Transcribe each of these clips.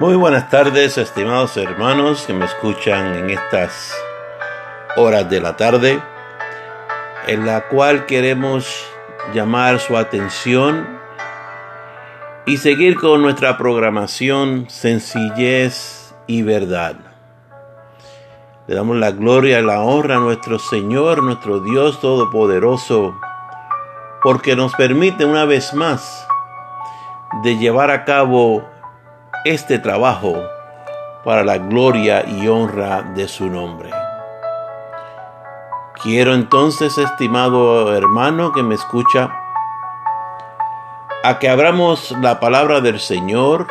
Muy buenas tardes, estimados hermanos que me escuchan en estas horas de la tarde, en la cual queremos llamar su atención y seguir con nuestra programación Sencillez y Verdad. Le damos la gloria y la honra a nuestro Señor, nuestro Dios Todopoderoso, porque nos permite una vez más de llevar a cabo este trabajo para la gloria y honra de su nombre. Quiero entonces, estimado hermano que me escucha, a que abramos la palabra del Señor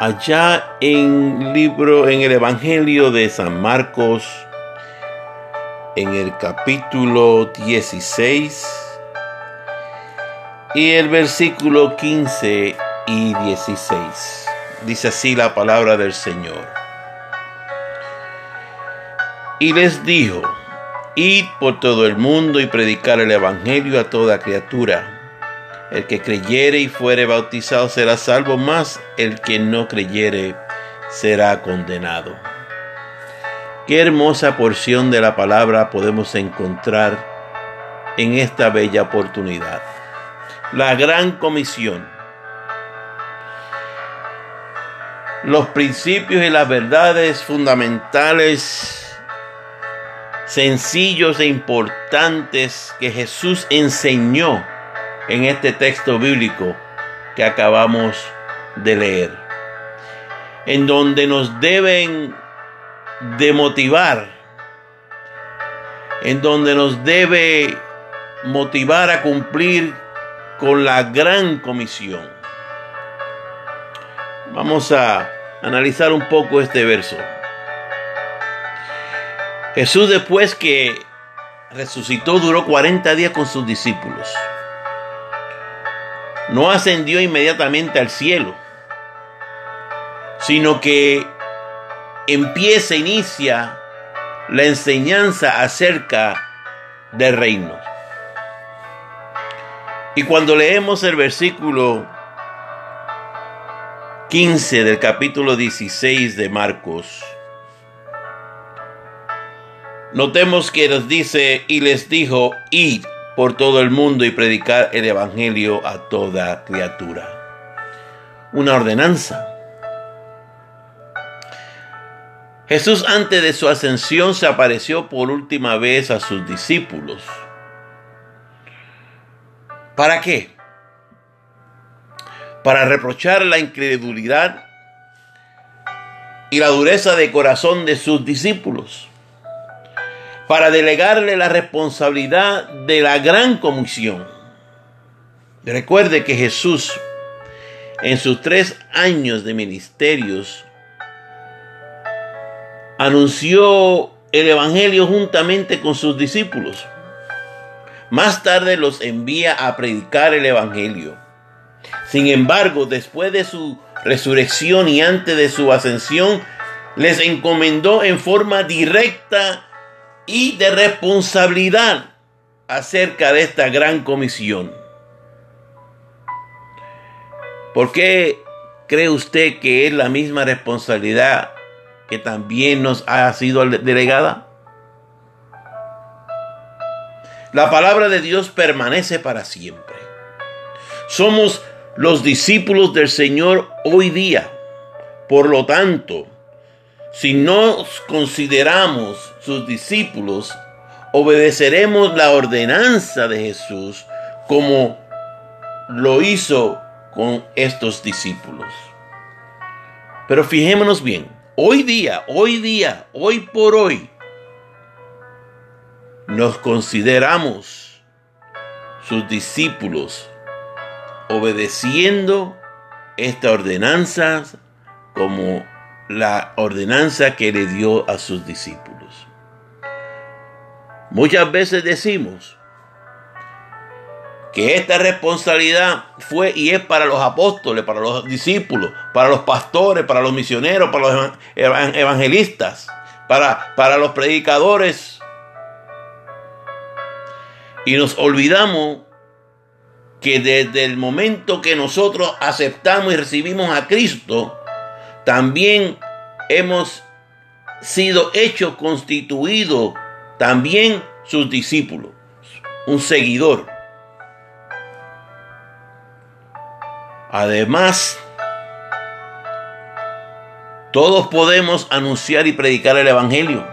allá en libro en el Evangelio de San Marcos en el capítulo 16 y el versículo 15 y 16. Dice así la palabra del Señor. Y les dijo, id por todo el mundo y predicar el Evangelio a toda criatura. El que creyere y fuere bautizado será salvo, más el que no creyere será condenado. Qué hermosa porción de la palabra podemos encontrar en esta bella oportunidad. La gran comisión los principios y las verdades fundamentales, sencillos e importantes que Jesús enseñó en este texto bíblico que acabamos de leer, en donde nos deben de motivar, en donde nos debe motivar a cumplir con la gran comisión. Vamos a analizar un poco este verso. Jesús después que resucitó duró 40 días con sus discípulos. No ascendió inmediatamente al cielo, sino que empieza, inicia la enseñanza acerca del reino. Y cuando leemos el versículo 15 del capítulo 16 de Marcos. Notemos que nos dice y les dijo, id por todo el mundo y predicar el Evangelio a toda criatura. Una ordenanza. Jesús antes de su ascensión se apareció por última vez a sus discípulos. ¿Para qué? Para reprochar la incredulidad y la dureza de corazón de sus discípulos, para delegarle la responsabilidad de la gran comisión. Recuerde que Jesús, en sus tres años de ministerios, anunció el Evangelio juntamente con sus discípulos. Más tarde los envía a predicar el Evangelio. Sin embargo, después de su resurrección y antes de su ascensión, les encomendó en forma directa y de responsabilidad acerca de esta gran comisión. ¿Por qué cree usted que es la misma responsabilidad que también nos ha sido delegada? La palabra de Dios permanece para siempre. Somos los discípulos del Señor hoy día. Por lo tanto, si nos consideramos sus discípulos, obedeceremos la ordenanza de Jesús como lo hizo con estos discípulos. Pero fijémonos bien, hoy día, hoy día, hoy por hoy, nos consideramos sus discípulos obedeciendo esta ordenanza como la ordenanza que le dio a sus discípulos. Muchas veces decimos que esta responsabilidad fue y es para los apóstoles, para los discípulos, para los pastores, para los misioneros, para los evangelistas, para, para los predicadores. Y nos olvidamos que desde el momento que nosotros aceptamos y recibimos a Cristo, también hemos sido hechos constituidos también sus discípulos, un seguidor. Además, todos podemos anunciar y predicar el Evangelio,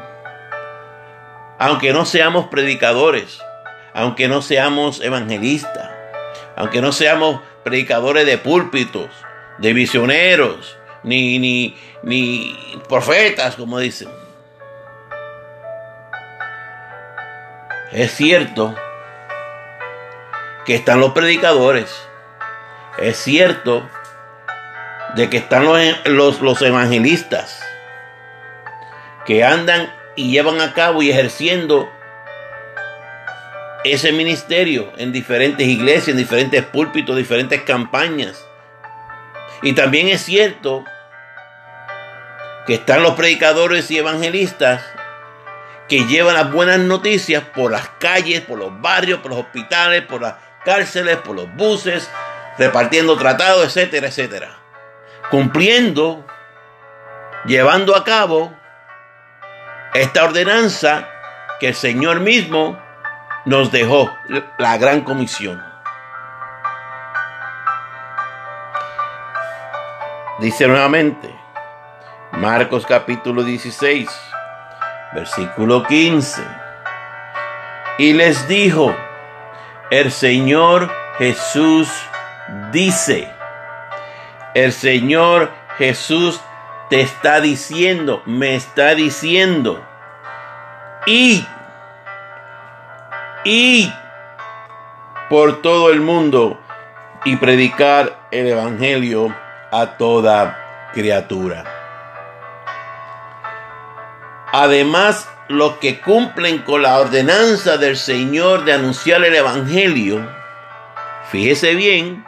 aunque no seamos predicadores, aunque no seamos evangelistas, aunque no seamos predicadores de púlpitos, de visioneros, ni, ni, ni profetas, como dicen. Es cierto que están los predicadores. Es cierto de que están los, los, evangelistas que andan y llevan a cabo y ejerciendo ese ministerio en diferentes iglesias, en diferentes púlpitos, diferentes campañas. Y también es cierto que están los predicadores y evangelistas que llevan las buenas noticias por las calles, por los barrios, por los hospitales, por las cárceles, por los buses, repartiendo tratados, etcétera, etcétera. Cumpliendo, llevando a cabo esta ordenanza que el Señor mismo nos dejó, la gran comisión. Dice nuevamente, Marcos capítulo 16 versículo 15. Y les dijo, el Señor Jesús dice, el Señor Jesús te está diciendo, me está diciendo, y, y por todo el mundo y predicar el Evangelio a toda criatura. Además, los que cumplen con la ordenanza del Señor de anunciar el Evangelio, fíjese bien,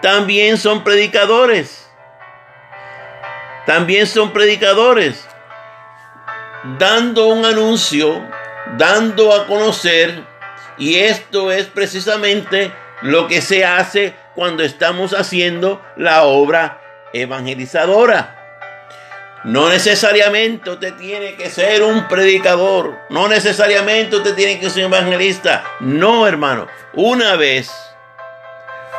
también son predicadores. También son predicadores. Dando un anuncio, dando a conocer, y esto es precisamente lo que se hace cuando estamos haciendo la obra evangelizadora. No necesariamente usted tiene que ser un predicador. No necesariamente usted tiene que ser un evangelista. No, hermano. Una vez,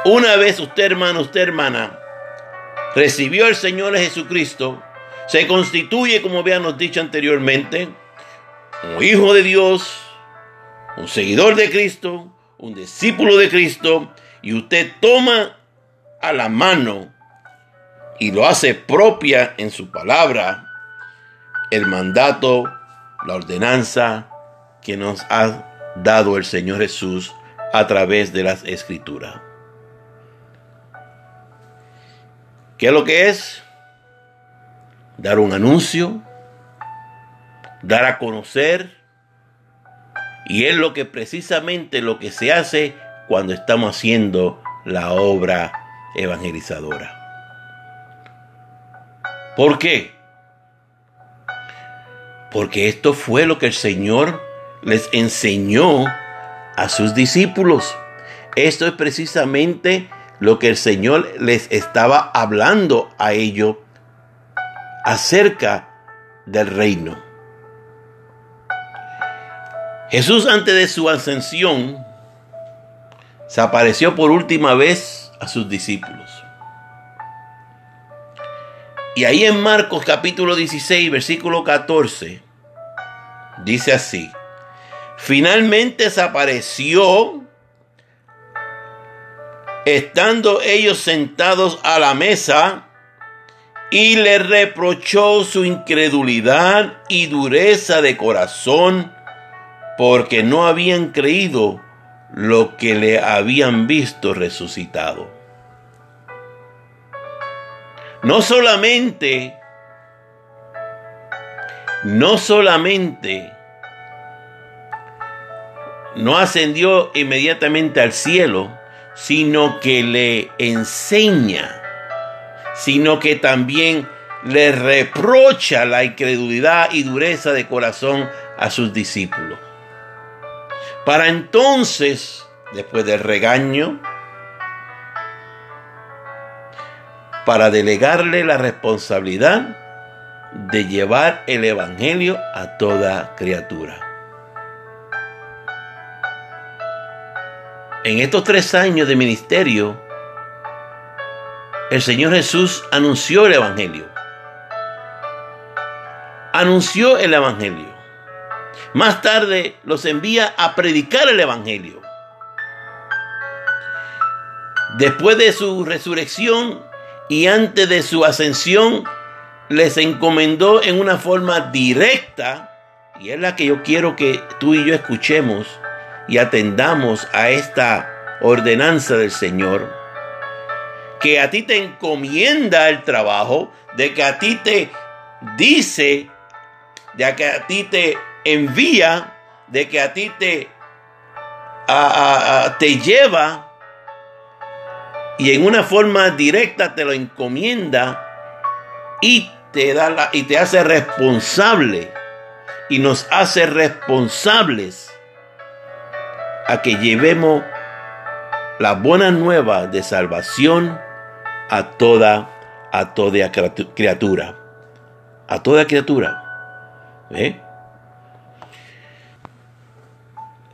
una vez usted, hermano, usted, hermana, recibió al Señor Jesucristo, se constituye, como habíamos dicho anteriormente, un hijo de Dios, un seguidor de Cristo, un discípulo de Cristo, y usted toma a la mano y lo hace propia en su palabra el mandato, la ordenanza que nos ha dado el Señor Jesús a través de las escrituras. ¿Qué es lo que es? Dar un anuncio, dar a conocer, y es lo que precisamente lo que se hace cuando estamos haciendo la obra evangelizadora. ¿Por qué? Porque esto fue lo que el Señor les enseñó a sus discípulos. Esto es precisamente lo que el Señor les estaba hablando a ellos acerca del reino. Jesús antes de su ascensión se apareció por última vez a sus discípulos. Y ahí en Marcos capítulo 16, versículo 14, dice así, finalmente desapareció estando ellos sentados a la mesa y le reprochó su incredulidad y dureza de corazón porque no habían creído lo que le habían visto resucitado. No solamente, no solamente no ascendió inmediatamente al cielo, sino que le enseña, sino que también le reprocha la incredulidad y dureza de corazón a sus discípulos. Para entonces, después del regaño, para delegarle la responsabilidad de llevar el Evangelio a toda criatura. En estos tres años de ministerio, el Señor Jesús anunció el Evangelio. Anunció el Evangelio. Más tarde los envía a predicar el Evangelio. Después de su resurrección y antes de su ascensión, les encomendó en una forma directa, y es la que yo quiero que tú y yo escuchemos y atendamos a esta ordenanza del Señor, que a ti te encomienda el trabajo, de que a ti te dice, de que a ti te envía, de que a ti te, te lleva y en una forma directa te lo encomienda y te, da la, y te hace responsable y nos hace responsables a que llevemos la buena nueva de salvación a toda a toda criatura. A toda criatura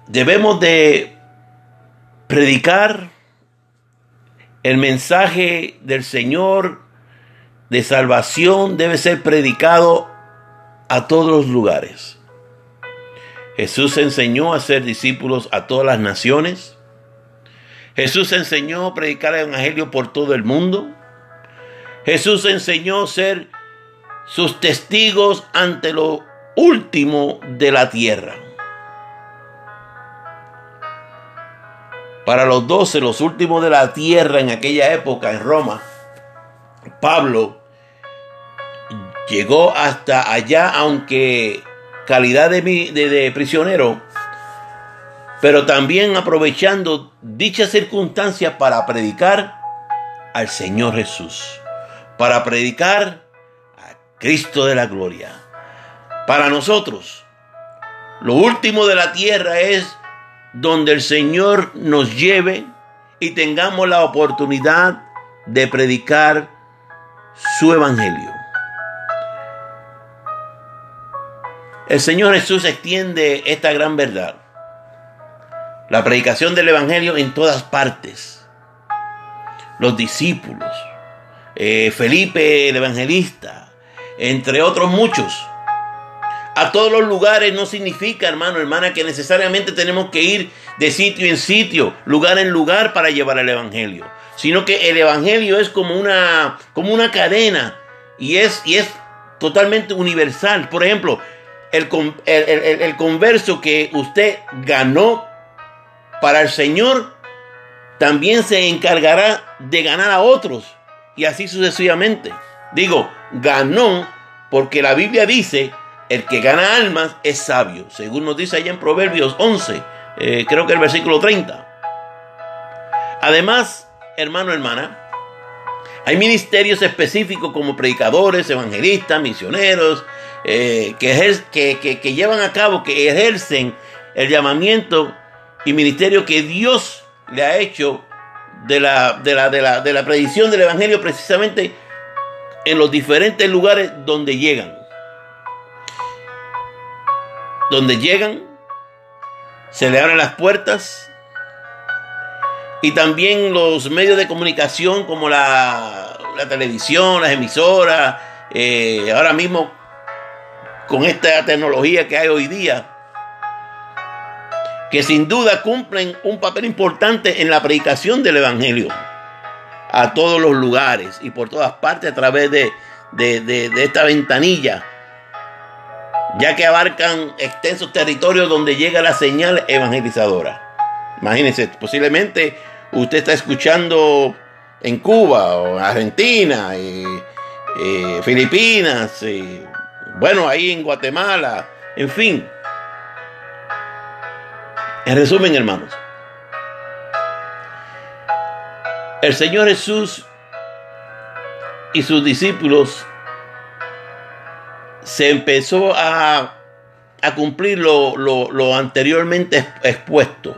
debemos de predicar el mensaje del Señor de salvación debe ser predicado a todos los lugares. Jesús enseñó a ser discípulos a todas las naciones. Jesús enseñó a predicar el Evangelio por todo el mundo. Jesús enseñó a ser sus testigos ante lo último de la tierra. Para los doce, los últimos de la tierra en aquella época en Roma, Pablo llegó hasta allá, aunque calidad de, de prisionero, pero también aprovechando dicha circunstancia para predicar al Señor Jesús, para predicar a Cristo de la gloria. Para nosotros, lo último de la tierra es donde el Señor nos lleve y tengamos la oportunidad de predicar su evangelio. El Señor Jesús extiende esta gran verdad. La predicación del evangelio en todas partes. Los discípulos, eh, Felipe el evangelista, entre otros muchos a todos los lugares no significa, hermano, hermana, que necesariamente tenemos que ir de sitio en sitio, lugar en lugar para llevar el Evangelio. Sino que el Evangelio es como una, como una cadena y es, y es totalmente universal. Por ejemplo, el, el converso que usted ganó para el Señor también se encargará de ganar a otros y así sucesivamente. Digo, ganó porque la Biblia dice el que gana almas es sabio, según nos dice allá en Proverbios 11, eh, creo que el versículo 30. Además, hermano, hermana, hay ministerios específicos como predicadores, evangelistas, misioneros, eh, que, que, llevan a cabo, que ejercen el llamamiento y ministerio que Dios le ha hecho de la, de la, predicción del Evangelio precisamente en los diferentes lugares donde llegan donde llegan, se le abren las puertas y también los medios de comunicación como la, televisión, las emisoras, eh, ahora mismo con esta tecnología que hay hoy día, que sin duda cumplen un papel importante en la predicación del Evangelio a todos los lugares y por todas partes a través de esta ventanilla ya que abarcan extensos territorios donde llega la señal evangelizadora. Imagínense, posiblemente usted está escuchando en Cuba o en Argentina, Filipinas, bueno, ahí en Guatemala, en fin. En resumen, hermanos, el Señor Jesús y sus discípulos se empezó a, cumplir lo, anteriormente expuesto.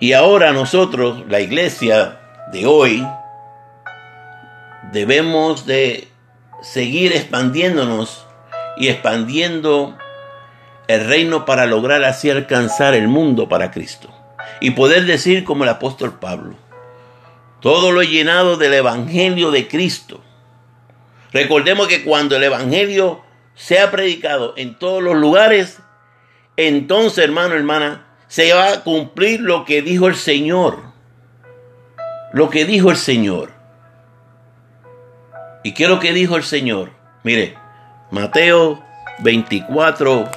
Y ahora nosotros, la iglesia de hoy, debemos de seguir expandiéndonos y expandiendo el reino para lograr así alcanzar el mundo para Cristo. Y poder decir como el apóstol Pablo, todo lo llenado del Evangelio de Cristo. Recordemos que cuando el Evangelio sea predicado en todos los lugares, entonces hermano, hermana, se va a cumplir lo que dijo el Señor. Lo que dijo el Señor. ¿Y qué es lo que dijo el Señor? Mire, Mateo 24,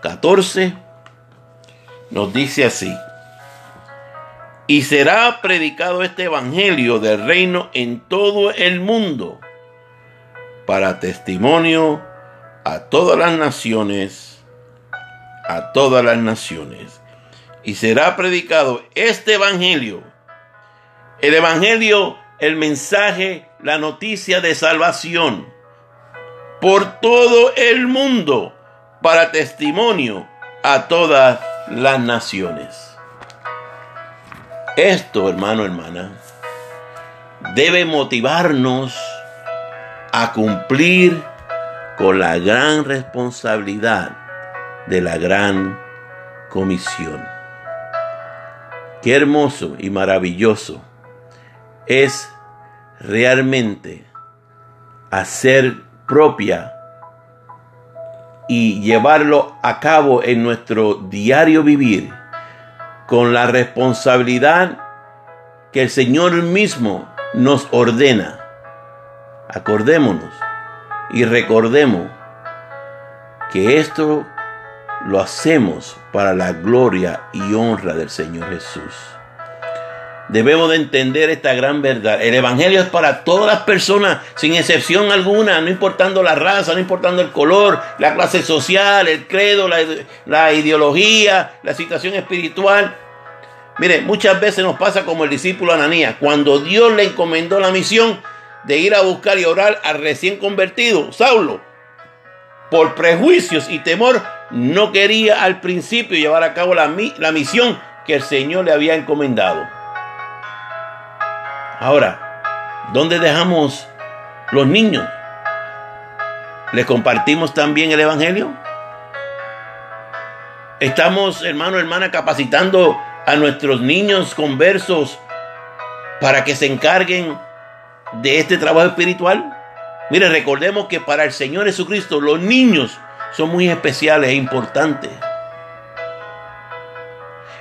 14 nos dice así. Y será predicado este evangelio del reino en todo el mundo para testimonio a todas las naciones, a todas las naciones. Y será predicado este evangelio. El evangelio, el mensaje la noticia de salvación por todo el mundo para testimonio a todas las naciones. Esto, hermano, hermana, debe motivarnos a cumplir con la gran responsabilidad de la gran comisión. Qué hermoso y maravilloso es realmente hacer propia y llevarlo a cabo en nuestro diario vivir con la responsabilidad que el Señor mismo nos ordena. Acordémonos y recordemos que esto lo hacemos para la gloria y honra del Señor Jesús. Debemos de entender esta gran verdad. El Evangelio es para todas las personas, sin excepción alguna, no importando la raza, no importando el color, la clase social, el credo, la, ideología, la situación espiritual. Mire, muchas veces nos pasa como el discípulo Ananías, cuando Dios le encomendó la misión de ir a buscar y orar al recién convertido, Saulo, por prejuicios y temor, no quería al principio llevar a cabo la, la misión que el Señor le había encomendado. Ahora, ¿dónde dejamos los niños? ¿Les compartimos también el Evangelio? Estamos, hermano, hermana, capacitando a nuestros niños conversos para que se encarguen de este trabajo espiritual. Mire, recordemos que para el Señor Jesucristo los niños son muy especiales e importantes.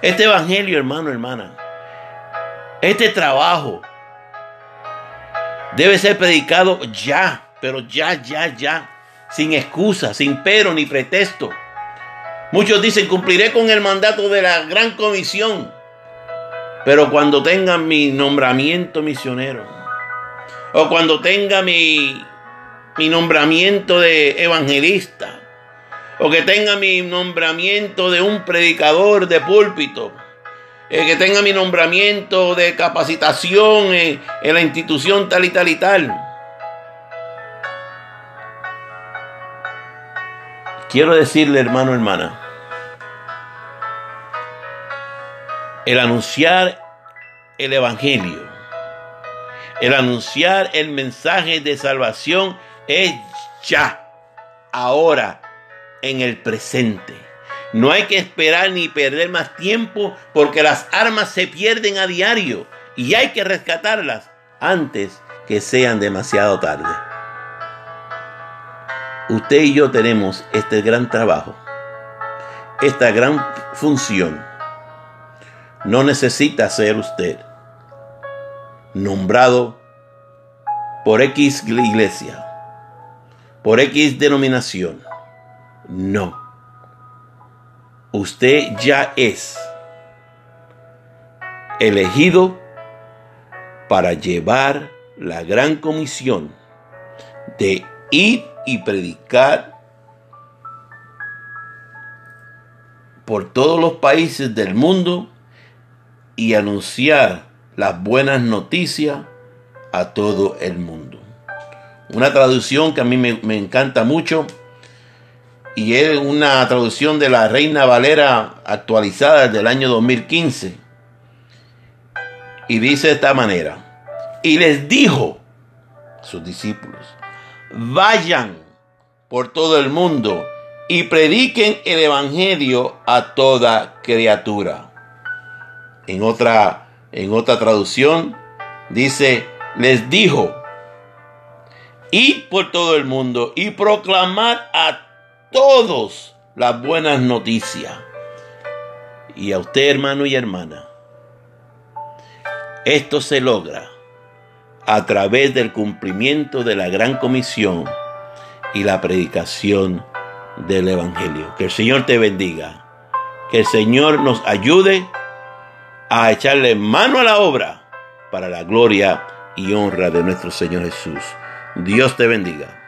Este Evangelio, hermano, hermana, este trabajo debe ser predicado ya, pero ya, ya, ya, sin excusa, sin pero ni pretexto. Muchos dicen, cumpliré con el mandato de la gran comisión, pero cuando tenga mi nombramiento misionero, o cuando tenga mi, mi nombramiento de evangelista, o que tenga mi nombramiento de un predicador de púlpito, eh, que tenga mi nombramiento de capacitación en, en la institución tal y tal y tal. Quiero decirle, hermano, hermana, el anunciar el Evangelio, el anunciar el mensaje de salvación es ya, ahora, en el presente. No hay que esperar ni perder más tiempo porque las armas se pierden a diario y hay que rescatarlas antes que sean demasiado tarde. Usted y yo tenemos este gran trabajo, esta gran función. No necesita ser usted nombrado por X iglesia, por X denominación. No usted ya es elegido para llevar la gran comisión de ir y predicar por todos los países del mundo y anunciar las buenas noticias a todo el mundo. Una traducción que a mí me, encanta mucho y es una traducción de la Reina Valera actualizada del año 2015. Y dice de esta manera, y les dijo sus discípulos, vayan por todo el mundo y prediquen el Evangelio a toda criatura. En otra, en otra traducción dice, les dijo, id por todo el mundo y proclamad a todos las buenas noticias. Y a usted, hermano y hermana, esto se logra a través del cumplimiento de la gran comisión y la predicación del Evangelio. Que el Señor te bendiga. Que el Señor nos ayude a echarle mano a la obra para la gloria y honra de nuestro Señor Jesús. Dios te bendiga.